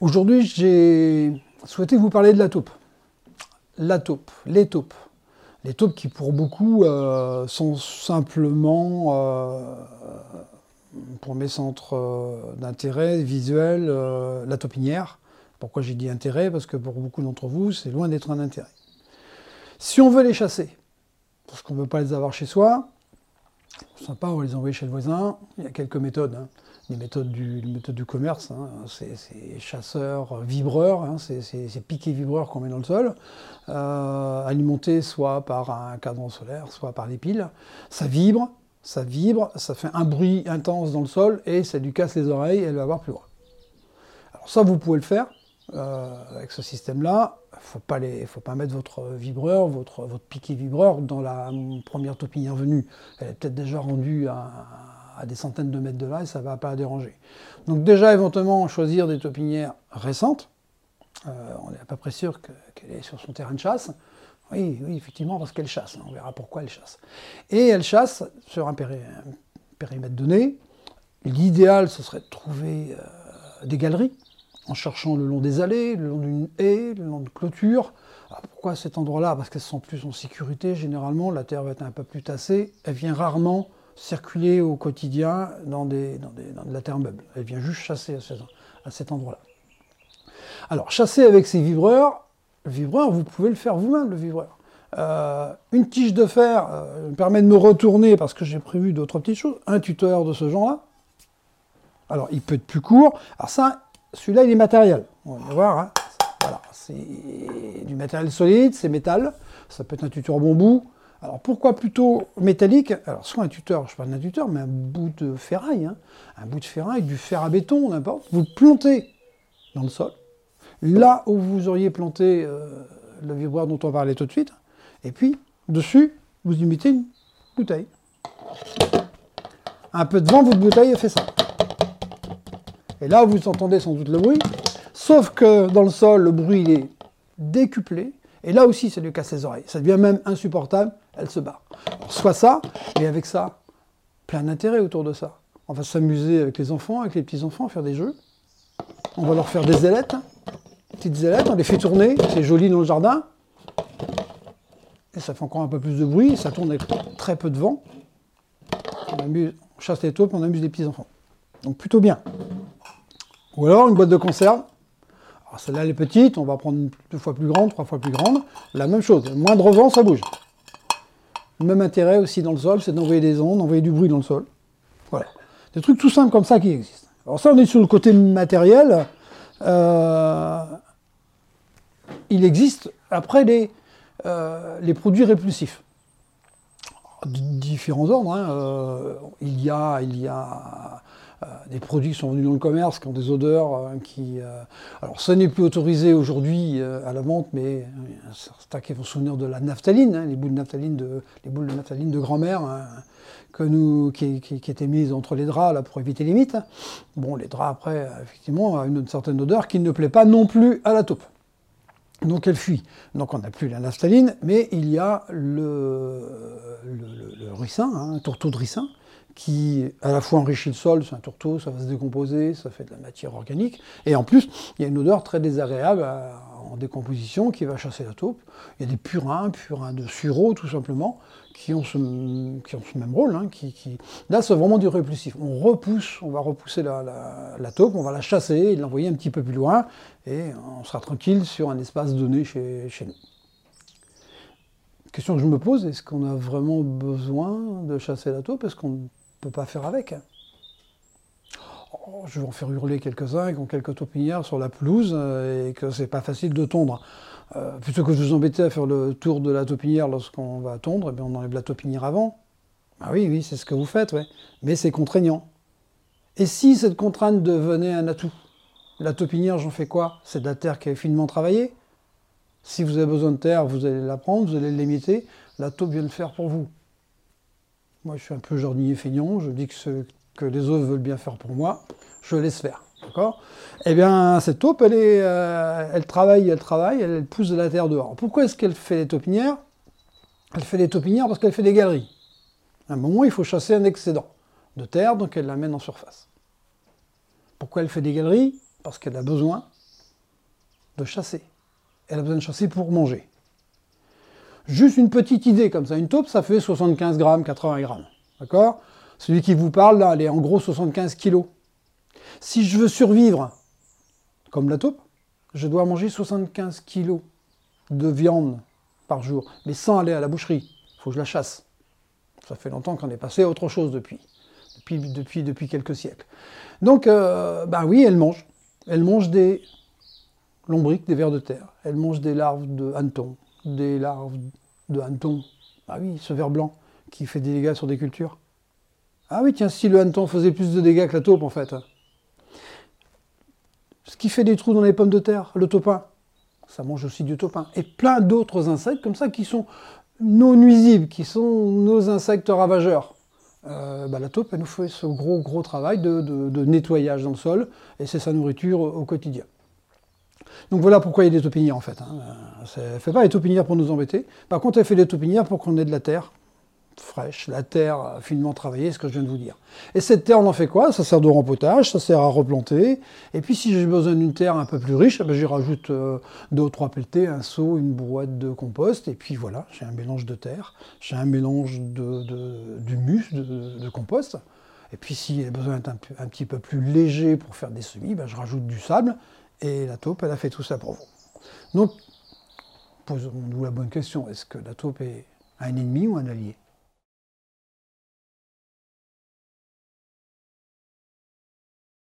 Aujourd'hui, j'ai souhaité vous parler de la taupe. La taupe, les taupes. Les taupes qui, pour beaucoup, euh, sont simplement, euh, pour mes centres euh, d'intérêt visuel, la taupinière. Pourquoi j'ai dit intérêt? Parce que pour beaucoup d'entre vous, c'est loin d'être un intérêt. Si on veut les chasser, parce qu'on ne veut pas les avoir chez soi, sympa, on va les envoyer chez le voisin. Il y a quelques méthodes. Hein les méthodes du, commerce, hein. c'est chasseurs vibreurs, hein. c'est piquets vibreurs qu'on met dans le sol, euh, alimentés soit par un cadran solaire, soit par des piles. Ça vibre, ça vibre, ça fait un bruit intense dans le sol et ça lui casse les oreilles et elle va avoir plus loin. Alors ça, vous pouvez le faire euh, avec ce système-là. Il ne faut pas mettre votre vibreur, votre, votre piquet vibreur dans la première topinière venue. Elle est peut-être déjà rendue à à des centaines de mètres de là et ça ne va pas déranger. Donc déjà éventuellement choisir des topinières récentes. Euh, on n'est à peu près sûr qu'elle est sur son terrain de chasse. Oui, oui, effectivement, parce qu'elle chasse. Hein. On verra pourquoi elle chasse. Et elle chasse sur un, périmètre donné. L'idéal, ce serait de trouver euh, des galeries, en cherchant le long des allées, le long d'une haie, le long de clôtures. pourquoi cet endroit-là? Parce qu'elles sont plus en sécurité. Généralement, la terre va être un peu plus tassée. Elle vient rarement circuler au quotidien dans, des, dans, de la terre meuble. Elle vient juste chasser à, cet endroit-là. Alors, chasser avec ces vibreurs, le vibreur, vous pouvez le faire vous-même, le vibreur. Euh, une tige de fer euh, me permet de me retourner parce que j'ai prévu d'autres petites choses. Un tuteur de ce genre-là. Alors, il peut être plus court. Alors ça, celui-là, il est matériel. On va voir. Hein. Voilà, c'est du matériel solide, c'est métal. Ça peut être un tuteur bambou. Alors pourquoi plutôt métallique? Alors soit un tuteur, je parle d'un tuteur, mais un bout de ferraille, hein. un bout de ferraille, du fer à béton, n'importe. Vous plantez dans le sol, là où vous auriez planté euh, le vibreur dont on parlait tout de suite, et puis dessus, vous imitez une bouteille. Un peu de vent, votre bouteille fait ça. Et là, vous entendez sans doute le bruit, sauf que dans le sol, le bruit est décuplé, et là aussi, ça lui casse les oreilles. Ça devient même insupportable, elle se barre. soit ça, et avec ça, plein d'intérêt autour de ça. On va s'amuser avec les enfants, avec les petits-enfants, faire des jeux. On va leur faire des ailettes, petites ailettes, on les fait tourner, c'est joli dans le jardin. Et ça fait encore un peu plus de bruit, ça tourne avec très peu de vent. On, amuse, on chasse les taupes, on amuse les petits-enfants. Donc plutôt bien. Ou alors une boîte de conserve, alors celle-là, elle est petite, on va prendre deux fois plus grande, trois fois plus grande. La même chose, moindre vent, ça bouge. Le même intérêt aussi dans le sol, c'est d'envoyer des ondes, d'envoyer du bruit dans le sol. Voilà. Des trucs tout simples comme ça qui existent. Alors ça, on est sur le côté matériel. Euh, il existe après les, euh, les produits répulsifs. Différents ordres. Hein. Euh, il y a, il y a des produits qui sont venus dans le commerce, qui ont des odeurs, euh, qui... Euh, alors ça n'est plus autorisé aujourd'hui à la vente, mais certains qui vont se souvenir de la naphtaline, hein, les boules de naphtaline de, grand-mère, hein, que nous, qui, étaient mises entre les draps là, pour éviter les mythes. Bon, les draps, après, effectivement, ont une, certaine odeur qui ne plaît pas non plus à la taupe. Donc elle fuit. Donc on n'a plus la naphtaline, mais il y a le, le, ricin, hein, un tourteau de ricin, qui à la fois enrichit le sol, c'est un tourteau, ça va se décomposer, ça fait de la matière organique, et en plus, il y a une odeur très désagréable en décomposition qui va chasser la taupe. Il y a des purins, purins de sureau tout simplement, qui ont ce, qui ont même rôle. Hein, Là, c'est vraiment du répulsif. On repousse, on va repousser la, taupe, on va la chasser et l'envoyer un petit peu plus loin, et on sera tranquille sur un espace donné chez, chez nous question que je me pose, est-ce qu'on a vraiment besoin de chasser la taupe? Qu'on peut pas faire avec. Oh, je vais en faire hurler quelques-uns qui ont quelques taupinières sur la pelouse euh, et que c'est pas facile de tondre. Euh, plutôt que de vous embêter à faire le tour de la taupinière lorsqu'on va tondre, eh on enlève la taupinière avant. Ah oui, oui, c'est ce que vous faites, mais c'est contraignant. Et si cette contrainte devenait un atout La taupinière, j'en fais quoi? C'est de la terre qui est finement travaillée? Si vous avez besoin de terre, vous allez la prendre, vous allez l'émietter. La taupe vient le faire pour vous. Moi, je suis un peu jardinier feignant, je dis que ce que les autres veulent bien faire pour moi, je laisse faire. D'accord? Eh bien, cette taupe, elle, euh, travaille, elle travaille, elle, pousse de la terre dehors. Pourquoi est-ce qu'elle fait des taupinières? Elle fait des taupinières parce qu'elle fait des galeries. À un moment, il faut chasser un excédent de terre, donc elle l'amène en surface. Pourquoi elle fait des galeries? Parce qu'elle a besoin de chasser. Elle a besoin de chasser pour manger. Juste une petite idée comme ça, une taupe, ça fait 75 grammes, 80 grammes. D'accord? Celui qui vous parle, là, elle est en gros 75 kilos. Si je veux survivre comme la taupe, je dois manger 75 kilos de viande par jour, mais sans aller à la boucherie. Il faut que je la chasse. Ça fait longtemps qu'on est passé à autre chose depuis, depuis, depuis, quelques siècles. Donc, euh, ben oui, elle mange. Elle mange des lombriques, des vers de terre. Elle mange des larves de hanneton, des larves de hanneton. Ah oui, ce ver blanc qui fait des dégâts sur des cultures. Ah oui, tiens, si le hanneton faisait plus de dégâts que la taupe, en fait. Ce qui fait des trous dans les pommes de terre, le taupin, ça mange aussi du taupin. Et plein d'autres insectes comme ça qui sont non nuisibles, qui sont nos insectes ravageurs. Euh, bah, la taupe, elle nous fait ce gros, gros travail de, nettoyage dans le sol, et c'est sa nourriture au, quotidien. Donc voilà pourquoi il y a des taupinières en fait. Hein. Elle fait pas des taupinières pour nous embêter. Par contre, elle fait des taupinières pour qu'on ait de la terre fraîche, la terre finement travaillée, ce que je viens de vous dire. Et cette terre, on en fait quoi? Ça sert de rempotage, ça sert à replanter. Et puis si j'ai besoin d'une terre un peu plus riche, ben, j'y rajoute euh, deux ou trois pelletés, un seau, une boîte de compost, et puis voilà, j'ai un mélange de terre, j'ai un mélange de, de, de, compost. Et puis si a besoin d'être un, petit peu plus léger pour faire des semis, ben, je rajoute du sable, et la taupe, elle a fait tout ça pour vous. Donc, posons-nous la bonne question, est-ce que la taupe est un ennemi ou un allié?